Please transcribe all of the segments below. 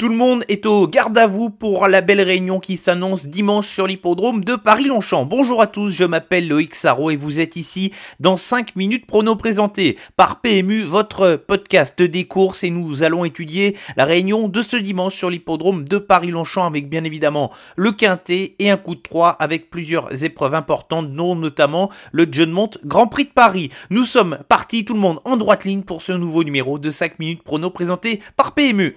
Tout le monde est au garde à vous pour la belle réunion qui s'annonce dimanche sur l'hippodrome de Paris-Longchamp. Bonjour à tous, je m'appelle Loïc Sarro et vous êtes ici dans 5 minutes prono présenté par PMU, votre podcast des courses et nous allons étudier la réunion de ce dimanche sur l'hippodrome de Paris-Longchamp avec bien évidemment le quintet et un coup de 3 avec plusieurs épreuves importantes dont notamment le John Mont Grand Prix de Paris. Nous sommes partis tout le monde en droite ligne pour ce nouveau numéro de 5 minutes prono présenté par PMU.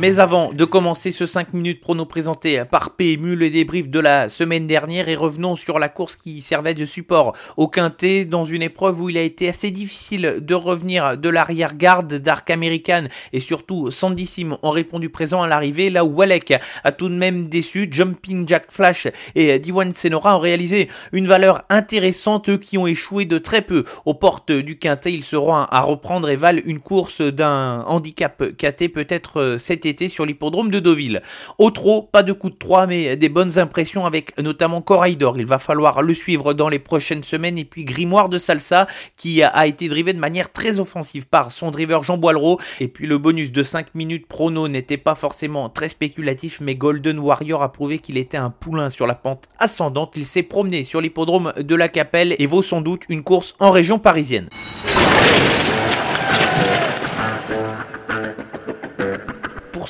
Mais avant de commencer ce 5 minutes prono présenté par PMU, le débrief de la semaine dernière et revenons sur la course qui servait de support au Quintet dans une épreuve où il a été assez difficile de revenir de l'arrière-garde d'Arc American et surtout Sandy Sim ont répondu présent à l'arrivée. Là où Walek a tout de même déçu, Jumping Jack Flash et Diwan Senora ont réalisé une valeur intéressante, eux qui ont échoué de très peu aux portes du Quintet, ils seront à reprendre et valent une course d'un handicap KT peut-être cet été sur l'hippodrome de Deauville. Au trot, pas de coup de 3, mais des bonnes impressions avec notamment Corridor. Il va falloir le suivre dans les prochaines semaines. Et puis Grimoire de Salsa, qui a été drivé de manière très offensive par son driver Jean Boileau. Et puis le bonus de 5 minutes prono n'était pas forcément très spéculatif, mais Golden Warrior a prouvé qu'il était un poulain sur la pente ascendante. Il s'est promené sur l'hippodrome de la Capelle et vaut sans doute une course en région parisienne.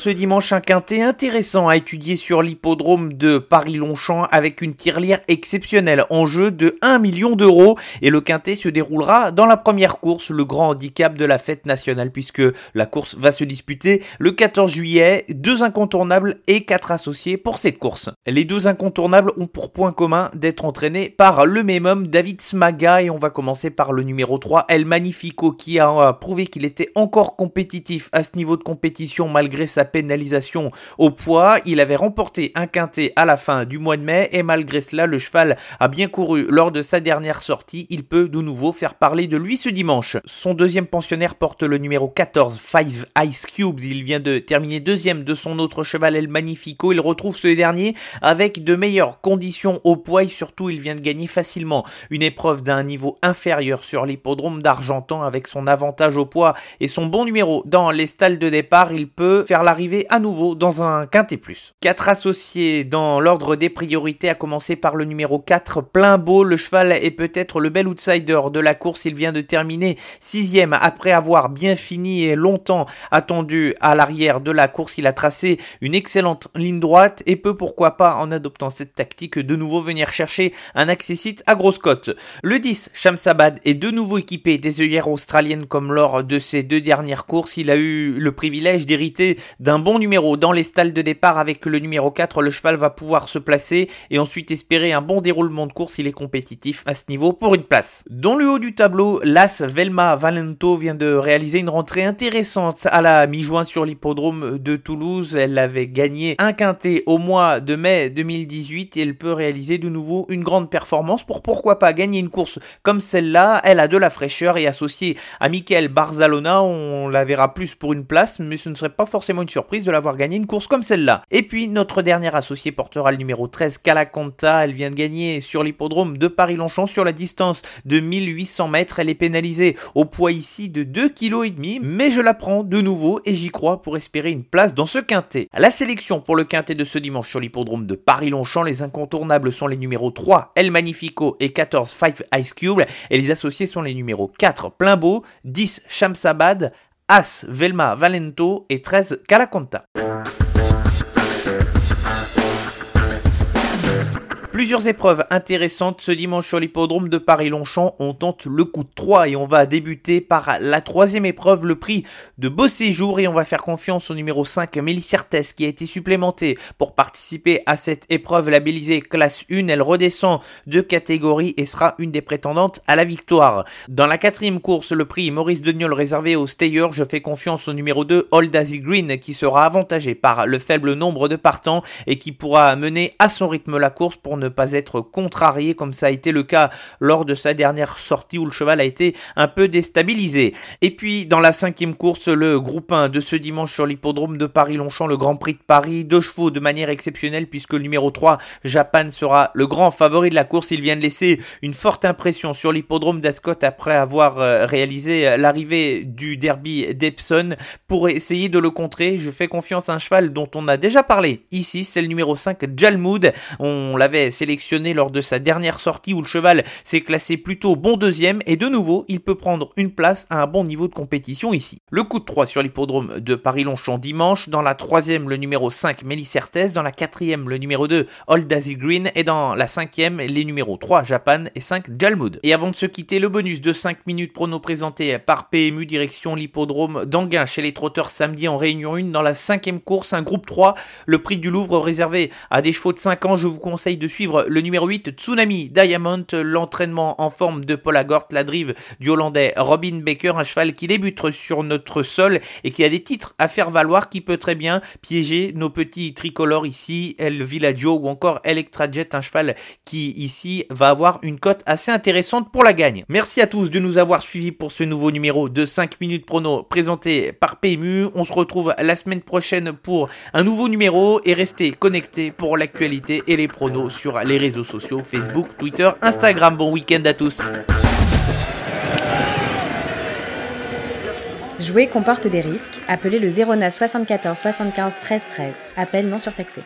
Ce dimanche un quintet intéressant à étudier sur l'hippodrome de Paris-Longchamp avec une tirelire exceptionnelle en jeu de 1 million d'euros. Et le quintet se déroulera dans la première course, le grand handicap de la fête nationale puisque la course va se disputer le 14 juillet, deux incontournables et quatre associés pour cette course. Les deux incontournables ont pour point commun d'être entraînés par le même homme David Smaga. Et on va commencer par le numéro 3 El Magnifico qui a prouvé qu'il était encore compétitif à ce niveau de compétition malgré sa pénalisation au poids. Il avait remporté un quintet à la fin du mois de mai et malgré cela, le cheval a bien couru lors de sa dernière sortie. Il peut de nouveau faire parler de lui ce dimanche. Son deuxième pensionnaire porte le numéro 14, Five Ice Cubes. Il vient de terminer deuxième de son autre cheval El Magnifico. Il retrouve ce dernier avec de meilleures conditions au poids et surtout il vient de gagner facilement une épreuve d'un niveau inférieur sur l'hippodrome d'Argentan avec son avantage au poids et son bon numéro dans les stalles de départ. Il peut faire l'arrivée à nouveau dans un quintet plus. Quatre associés dans l'ordre des priorités à commencer par le numéro 4, plein beau. Le cheval est peut-être le bel outsider de la course. Il vient de terminer sixième après avoir bien fini et longtemps attendu à l'arrière de la course. Il a tracé une excellente ligne droite et peut pourquoi pas en adoptant cette tactique de nouveau venir chercher un accessite à grosse cote. Le 10, Shamsabad est de nouveau équipé des œillères australiennes comme lors de ses deux dernières courses. Il a eu le privilège d'hériter d'un bon numéro dans les stalles de départ avec le numéro 4. Le cheval va pouvoir se placer et ensuite espérer un bon déroulement de course. Il est compétitif à ce niveau pour une place. Dans le haut du tableau, l'As Velma Valento vient de réaliser une rentrée intéressante à la mi-juin sur l'hippodrome de Toulouse. Elle avait gagné un quintet au mois de mai 2018 et elle peut réaliser de nouveau une grande performance pour pourquoi pas gagner une course comme celle-là. Elle a de la fraîcheur et associée à Michael Barzalona, on la verra plus pour une place, mais ce ne serait pas forcément une surprise de l'avoir gagné une course comme celle-là. Et puis notre dernière associée portera le numéro 13, Calaconta. Elle vient de gagner sur l'hippodrome de Paris-Longchamp sur la distance de 1800 mètres. Elle est pénalisée au poids ici de 2,5 kg, mais je la prends de nouveau et j'y crois pour espérer une place dans ce quintet. La sélection pour le quintet de ce dimanche sur l'hippodrome de Paris-Longchamp, les incontournables sont les numéros 3, El Magnifico et 14, Five Ice Cube, et les associés sont les numéros 4, Plein Beau, 10, Shamsabad, As, Velma, Valento et 13, Calaconta. Plusieurs épreuves intéressantes ce dimanche sur l'hippodrome de Paris-Longchamp. On tente le coup de 3 et on va débuter par la troisième épreuve, le prix de beau séjour et on va faire confiance au numéro 5, Mélissertes qui a été supplémenté pour participer à cette épreuve labellisée classe 1. Elle redescend de catégorie et sera une des prétendantes à la victoire. Dans la quatrième course, le prix Maurice Deniol réservé au Stayer, je fais confiance au numéro 2, Old Daisy Green qui sera avantagé par le faible nombre de partants et qui pourra mener à son rythme la course pour ne pas être contrarié comme ça a été le cas lors de sa dernière sortie où le cheval a été un peu déstabilisé. Et puis dans la cinquième course, le groupe 1 de ce dimanche sur l'hippodrome de Paris-Longchamp, le Grand Prix de Paris, deux chevaux de manière exceptionnelle puisque le numéro 3, Japan, sera le grand favori de la course. Il vient de laisser une forte impression sur l'hippodrome d'Ascot après avoir euh, réalisé l'arrivée du derby d'Epson. Pour essayer de le contrer, je fais confiance à un cheval dont on a déjà parlé ici, c'est le numéro 5, Jalmoud. On l'avait sélectionné lors de sa dernière sortie où le cheval s'est classé plutôt bon deuxième et de nouveau, il peut prendre une place à un bon niveau de compétition ici. Le coup de 3 sur l'hippodrome de Paris-Longchamp dimanche, dans la troisième le numéro 5, Mélissertès, dans la quatrième le numéro 2, Old Daisy Green et dans la cinquième les numéros 3, Japan et 5, Jalmoud. Et avant de se quitter, le bonus de 5 minutes prono présenté par PMU direction l'hippodrome d'Anguin chez les trotteurs samedi en réunion 1 dans la cinquième course, un groupe 3, le prix du Louvre réservé à des chevaux de 5 ans. Je vous conseille de suivre le numéro 8, Tsunami Diamond, l'entraînement en forme de Paul Agort, la drive du Hollandais Robin Baker, un cheval qui débute sur notre sol et qui a des titres à faire valoir, qui peut très bien piéger nos petits tricolores ici, El Villaggio ou encore Electra Jet, un cheval qui ici va avoir une cote assez intéressante pour la gagne. Merci à tous de nous avoir suivis pour ce nouveau numéro de 5 minutes prono présenté par PMU. On se retrouve la semaine prochaine pour un nouveau numéro et restez connectés pour l'actualité et les pronos sur les réseaux sociaux Facebook, Twitter, Instagram. Bon week-end à tous. Jouer comporte des risques. Appelez le 09 74 75 13 13. Appel non surtaxé.